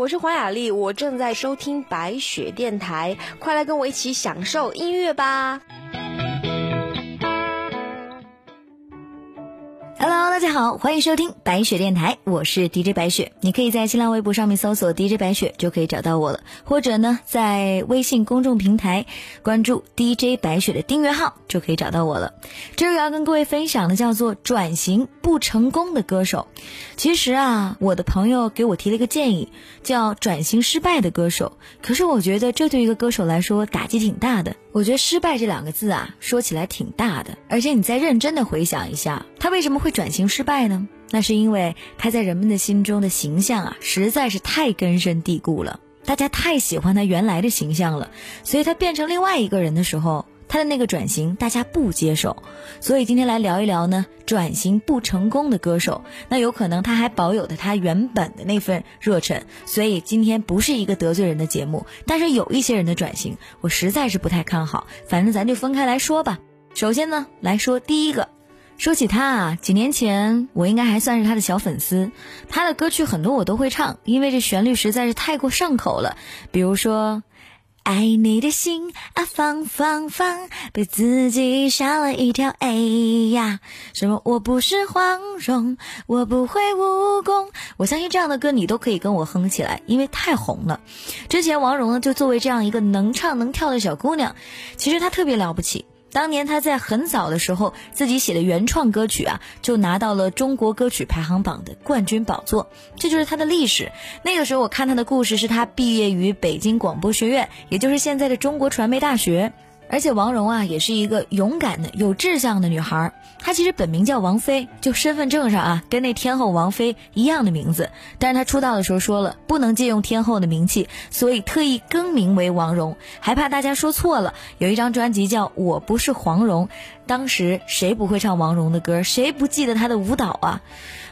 我是黄雅莉，我正在收听白雪电台，快来跟我一起享受音乐吧。大家好，欢迎收听白雪电台，我是 DJ 白雪。你可以在新浪微博上面搜索 DJ 白雪，就可以找到我了。或者呢，在微信公众平台关注 DJ 白雪的订阅号，就可以找到我了。这个要跟各位分享的叫做转型不成功的歌手。其实啊，我的朋友给我提了一个建议，叫转型失败的歌手。可是我觉得这对一个歌手来说打击挺大的。我觉得失败这两个字啊，说起来挺大的，而且你再认真的回想一下，他为什么会转型失败呢？那是因为他在人们的心中的形象啊，实在是太根深蒂固了，大家太喜欢他原来的形象了，所以他变成另外一个人的时候。他的那个转型，大家不接受，所以今天来聊一聊呢，转型不成功的歌手，那有可能他还保有的他原本的那份热忱，所以今天不是一个得罪人的节目，但是有一些人的转型，我实在是不太看好，反正咱就分开来说吧。首先呢，来说第一个，说起他啊，几年前我应该还算是他的小粉丝，他的歌曲很多我都会唱，因为这旋律实在是太过上口了，比如说。爱你的心啊，放放放，被自己吓了一跳。哎呀，什么我不是黄蓉，我不会武功。我相信这样的歌你都可以跟我哼起来，因为太红了。之前王蓉呢，就作为这样一个能唱能跳的小姑娘，其实她特别了不起。当年他在很早的时候自己写的原创歌曲啊，就拿到了中国歌曲排行榜的冠军宝座，这就是他的历史。那个时候我看他的故事，是他毕业于北京广播学院，也就是现在的中国传媒大学。而且王蓉啊，也是一个勇敢的、有志向的女孩。她其实本名叫王菲，就身份证上啊，跟那天后王菲一样的名字。但是她出道的时候说了，不能借用天后的名气，所以特意更名为王蓉，还怕大家说错了。有一张专辑叫《我不是黄蓉》，当时谁不会唱王蓉的歌？谁不记得她的舞蹈啊？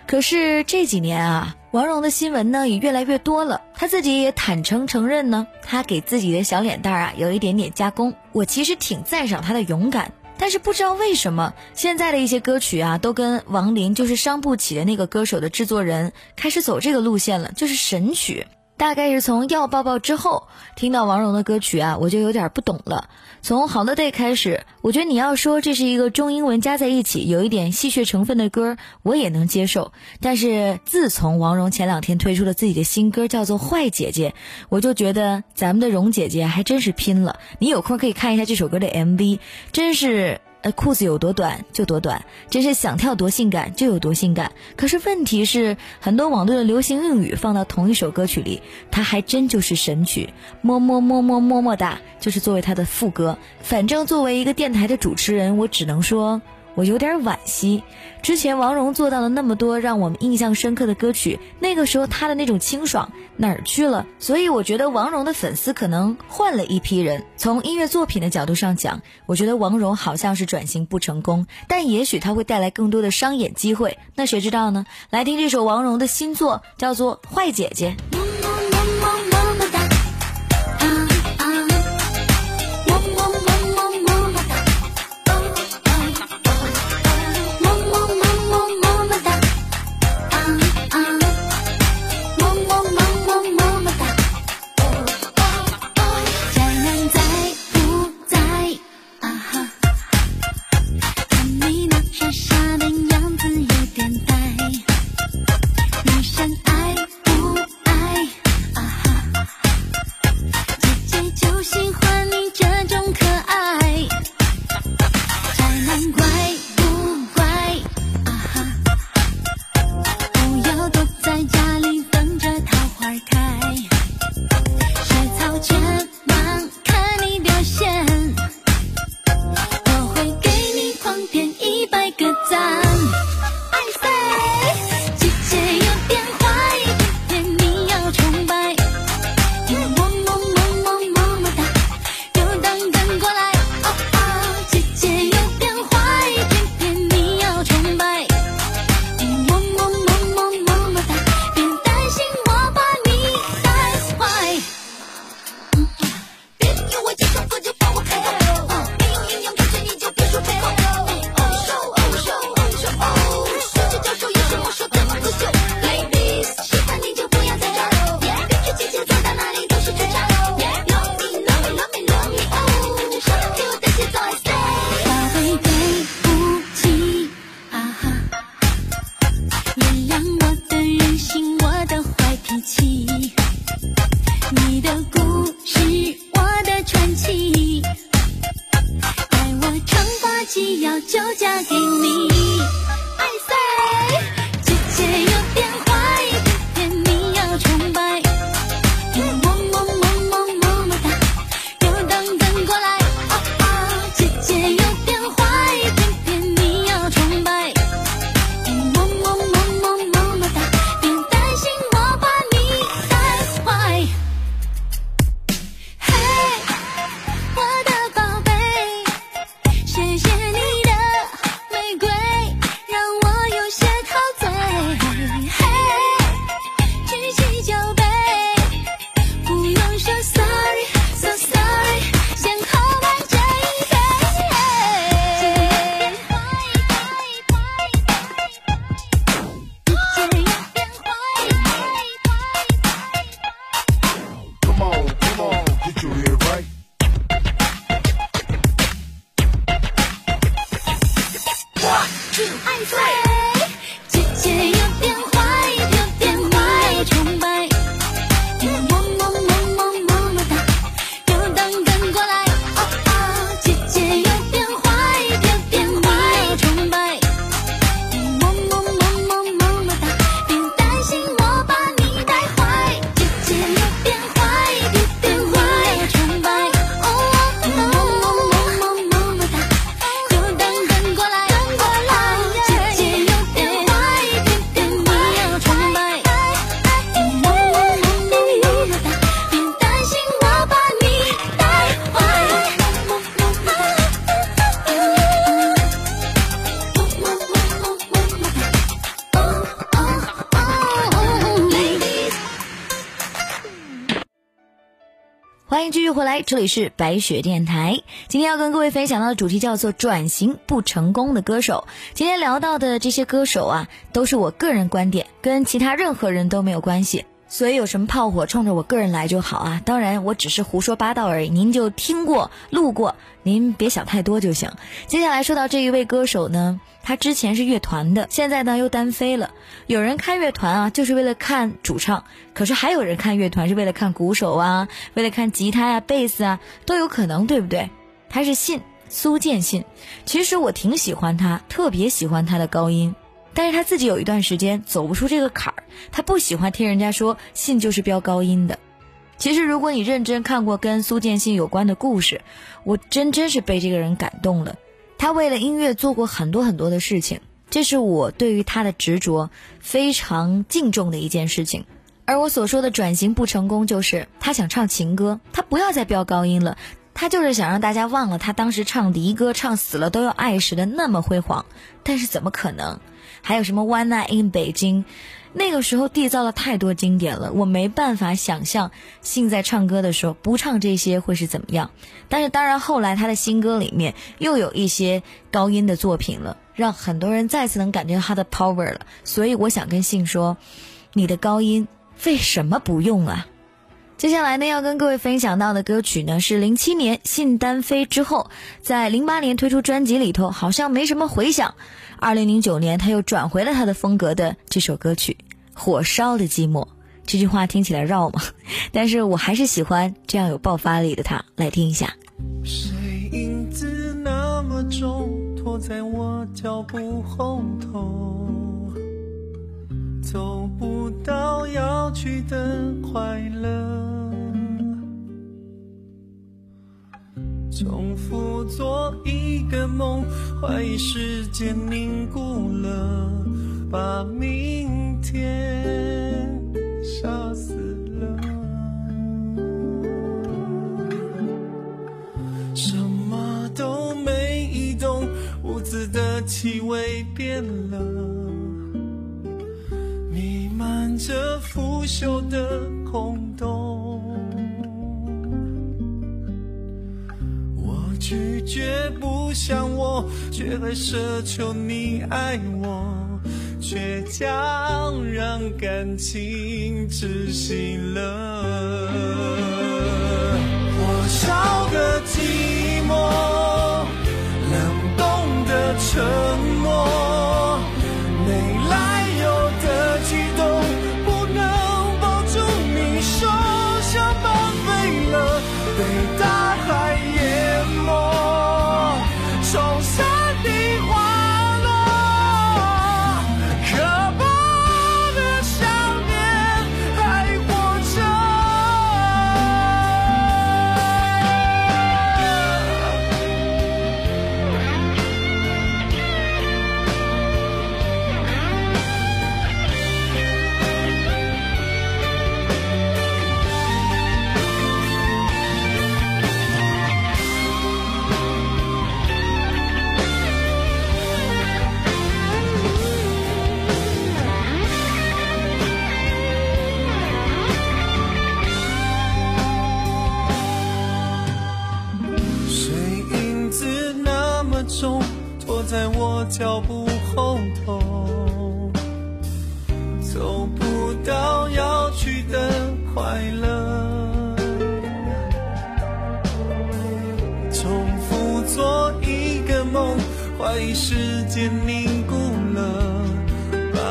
可是这几年啊，王蓉的新闻呢也越来越多了。她自己也坦诚承认呢，她给自己的小脸蛋啊有一点点加工。我其实挺赞赏她的勇敢，但是不知道为什么现在的一些歌曲啊，都跟王林就是伤不起的那个歌手的制作人开始走这个路线了，就是神曲。大概是从要抱抱之后听到王蓉的歌曲啊，我就有点不懂了。从 Holiday 开始，我觉得你要说这是一个中英文加在一起有一点戏谑成分的歌，我也能接受。但是自从王蓉前两天推出了自己的新歌，叫做《坏姐姐》，我就觉得咱们的蓉姐姐还真是拼了。你有空可以看一下这首歌的 MV，真是。裤子有多短就多短，真是想跳多性感就有多性感。可是问题是，很多网络的流行用语放到同一首歌曲里，它还真就是神曲。么么么么么么哒，就是作为它的副歌。反正作为一个电台的主持人，我只能说。我有点惋惜，之前王蓉做到了那么多让我们印象深刻的歌曲，那个时候她的那种清爽哪儿去了？所以我觉得王蓉的粉丝可能换了一批人。从音乐作品的角度上讲，我觉得王蓉好像是转型不成功，但也许她会带来更多的商演机会，那谁知道呢？来听这首王蓉的新作，叫做《坏姐姐》。继续回来，这里是白雪电台。今天要跟各位分享到的主题叫做“转型不成功的歌手”。今天聊到的这些歌手啊，都是我个人观点，跟其他任何人都没有关系。所以有什么炮火冲着我个人来就好啊！当然，我只是胡说八道而已，您就听过路过，您别想太多就行。接下来说到这一位歌手呢，他之前是乐团的，现在呢又单飞了。有人看乐团啊，就是为了看主唱；可是还有人看乐团是为了看鼓手啊，为了看吉他呀、贝斯啊，都有可能，对不对？他是信苏建信，其实我挺喜欢他，特别喜欢他的高音。但是他自己有一段时间走不出这个坎儿，他不喜欢听人家说信就是飙高音的。其实如果你认真看过跟苏建信有关的故事，我真真是被这个人感动了。他为了音乐做过很多很多的事情，这是我对于他的执着非常敬重的一件事情。而我所说的转型不成功，就是他想唱情歌，他不要再飙高音了，他就是想让大家忘了他当时唱离歌唱死了都要爱时的那么辉煌。但是怎么可能？还有什么 One Night in 北京，那个时候缔造了太多经典了，我没办法想象信在唱歌的时候不唱这些会是怎么样。但是当然后来他的新歌里面又有一些高音的作品了，让很多人再次能感觉到他的 power 了。所以我想跟信说，你的高音为什么不用啊？接下来呢，要跟各位分享到的歌曲呢，是零七年信单飞之后，在零八年推出专辑里头好像没什么回响。二零零九年他又转回了他的风格的这首歌曲《火烧的寂寞》。这句话听起来绕吗？但是我还是喜欢这样有爆发力的他。来听一下。谁影子那么重，拖在我脚步后头，走不到要去的快乐。重复做一个梦，怀疑时间凝固了，把明天杀死了。什么都没移动，屋子的气味变了，弥漫着腐朽的绝不像我，却还奢求你爱我，倔强让感情窒息了。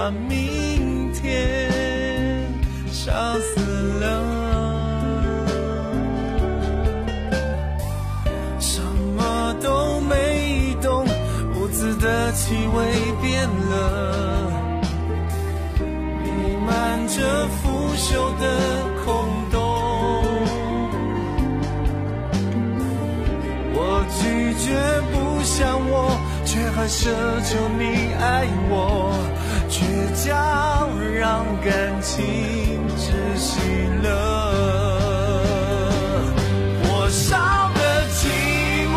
把明天杀死了。什么都没动，屋子的气味变了，弥漫着腐朽的空洞。我拒绝不想我，却还奢求你爱我，倔强让感情窒息了。火烧的寂寞，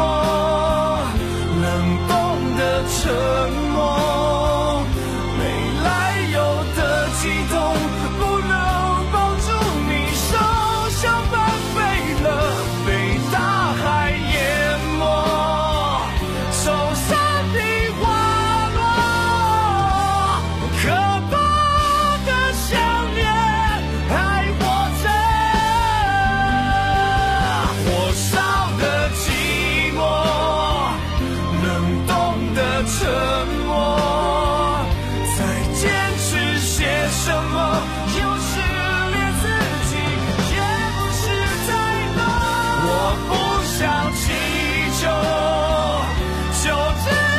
冷冻的沉默，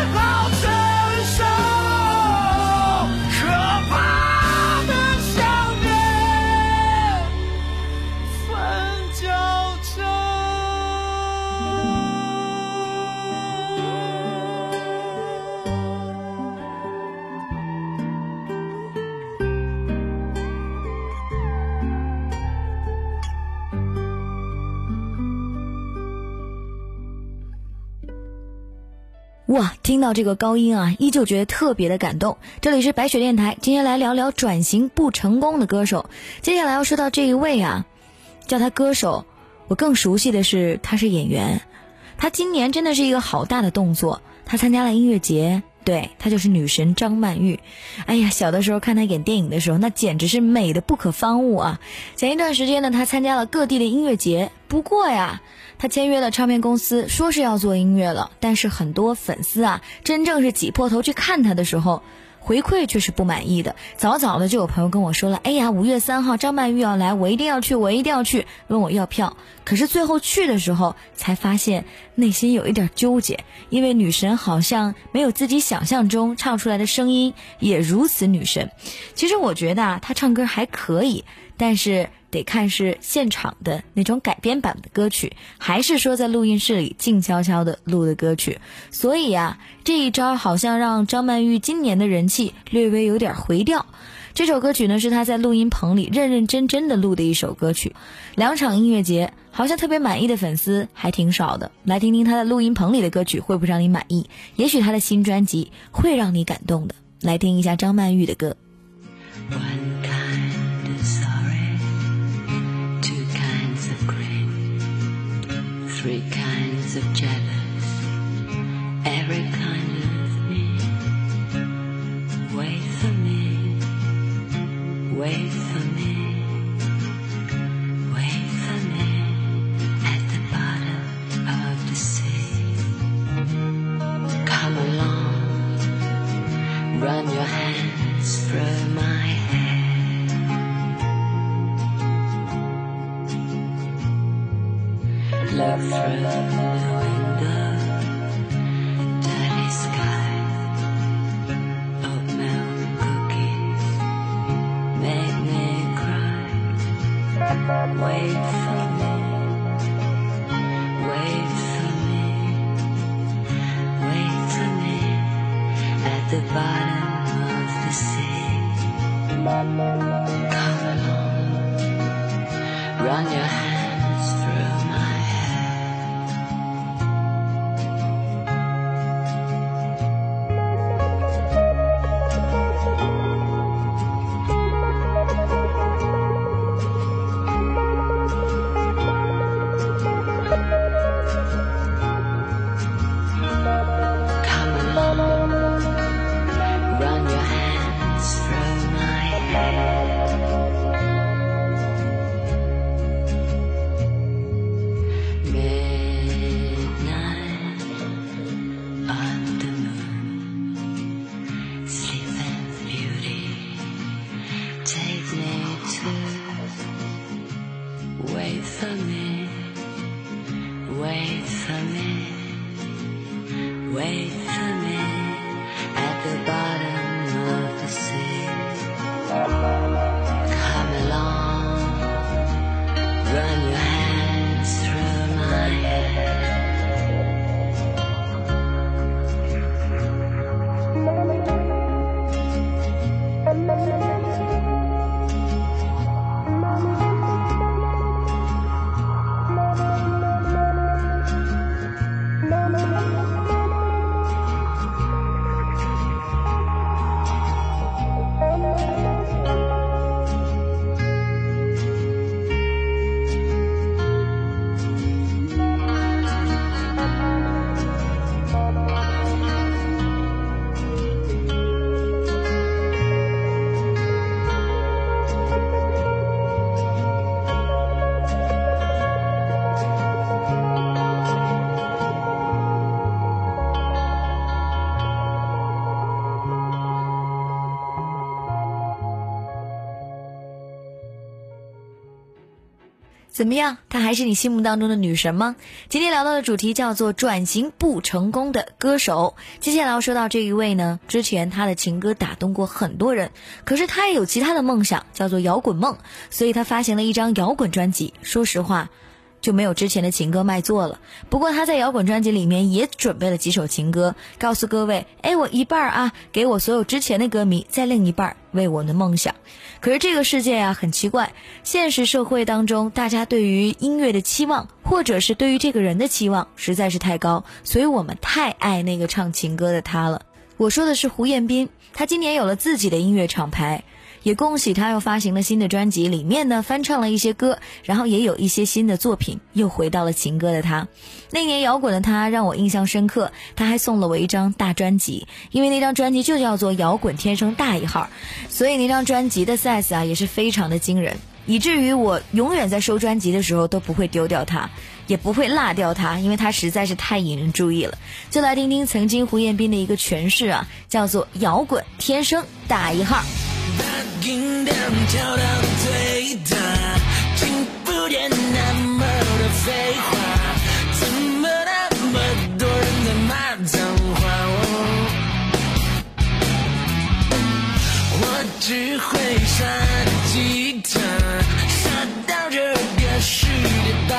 Lord. 听到这个高音啊，依旧觉得特别的感动。这里是白雪电台，今天来聊聊转型不成功的歌手。接下来要说到这一位啊，叫他歌手，我更熟悉的是他是演员。他今年真的是一个好大的动作，他参加了音乐节。对她就是女神张曼玉，哎呀，小的时候看她演电影的时候，那简直是美的不可方物啊！前一段时间呢，她参加了各地的音乐节，不过呀，她签约了唱片公司，说是要做音乐了，但是很多粉丝啊，真正是挤破头去看她的时候。回馈却是不满意的，早早的就有朋友跟我说了，哎呀，五月三号张曼玉要来，我一定要去，我一定要去，问我要票。可是最后去的时候才发现，内心有一点纠结，因为女神好像没有自己想象中唱出来的声音也如此女神。其实我觉得啊，她唱歌还可以，但是。得看是现场的那种改编版的歌曲，还是说在录音室里静悄悄的录的歌曲。所以啊，这一招好像让张曼玉今年的人气略微有点回调。这首歌曲呢，是她在录音棚里认认真真的录的一首歌曲。两场音乐节，好像特别满意的粉丝还挺少的。来听听她的录音棚里的歌曲会不会让你满意？也许她的新专辑会让你感动的。来听一下张曼玉的歌。Three kinds of jealous, every kind of me. Wait for me, wait run your summer. 怎么样？她还是你心目当中的女神吗？”今天聊到的主题叫做“转型不成功的歌手”。接下来要说到这一位呢，之前她的情歌打动过很多人，可是她也有其他的梦想，叫做摇滚梦，所以她发行了一张摇滚专辑。说实话，就没有之前的情歌卖座了。不过他在摇滚专辑里面也准备了几首情歌，告诉各位：哎，我一半啊，给我所有之前的歌迷；再另一半为我的梦想。可是这个世界啊，很奇怪，现实社会当中，大家对于音乐的期望，或者是对于这个人的期望，实在是太高，所以我们太爱那个唱情歌的他了。我说的是胡彦斌，他今年有了自己的音乐厂牌。也恭喜他又发行了新的专辑，里面呢翻唱了一些歌，然后也有一些新的作品，又回到了情歌的他。那年摇滚的他让我印象深刻，他还送了我一张大专辑，因为那张专辑就叫做《摇滚天生大一号》，所以那张专辑的 size 啊也是非常的惊人，以至于我永远在收专辑的时候都不会丢掉它，也不会落掉它，因为它实在是太引人注意了。就来听听曾经胡彦斌的一个诠释啊，叫做《摇滚天生大一号》。把音量调到最大，听不见那么多废话，怎么那么多人在骂脏话？我只会耍吉他，傻到这个世界爆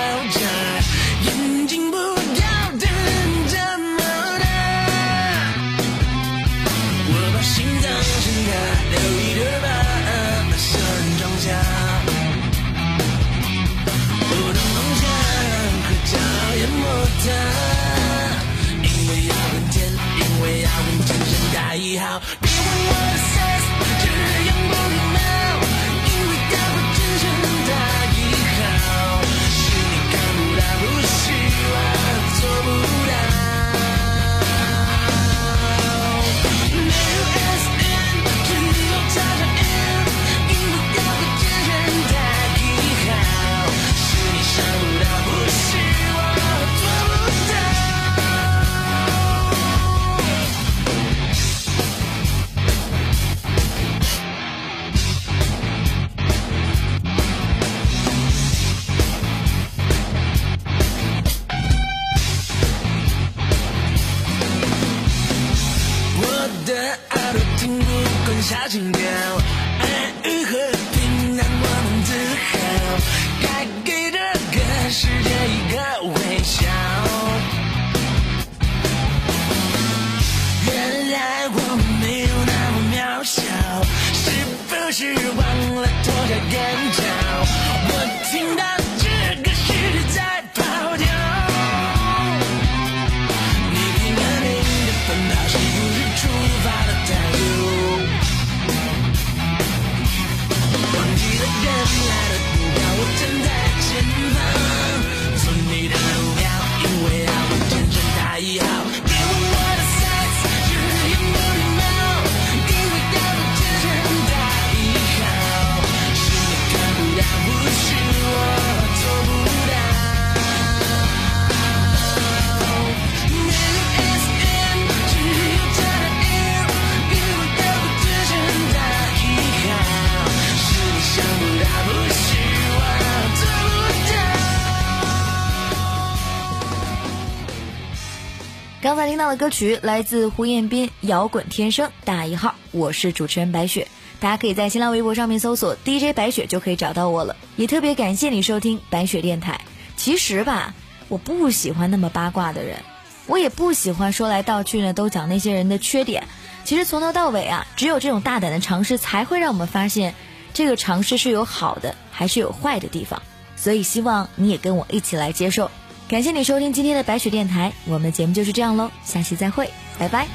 刚才听到的歌曲来自胡彦斌《摇滚天生大一号》，我是主持人白雪，大家可以在新浪微博上面搜索 DJ 白雪就可以找到我了。也特别感谢你收听白雪电台。其实吧，我不喜欢那么八卦的人，我也不喜欢说来道去呢都讲那些人的缺点。其实从头到尾啊，只有这种大胆的尝试，才会让我们发现这个尝试是有好的，还是有坏的地方。所以希望你也跟我一起来接受。感谢你收听今天的白雪电台，我们的节目就是这样喽，下期再会，拜拜。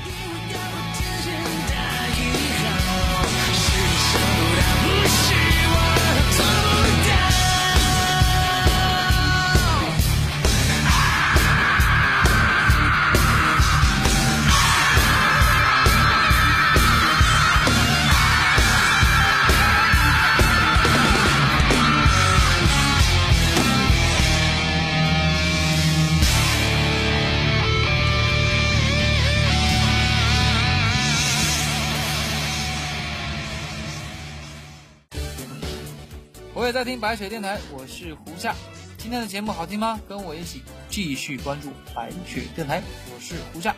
在听白雪电台，我是胡夏。今天的节目好听吗？跟我一起继续关注白雪电台，我是胡夏，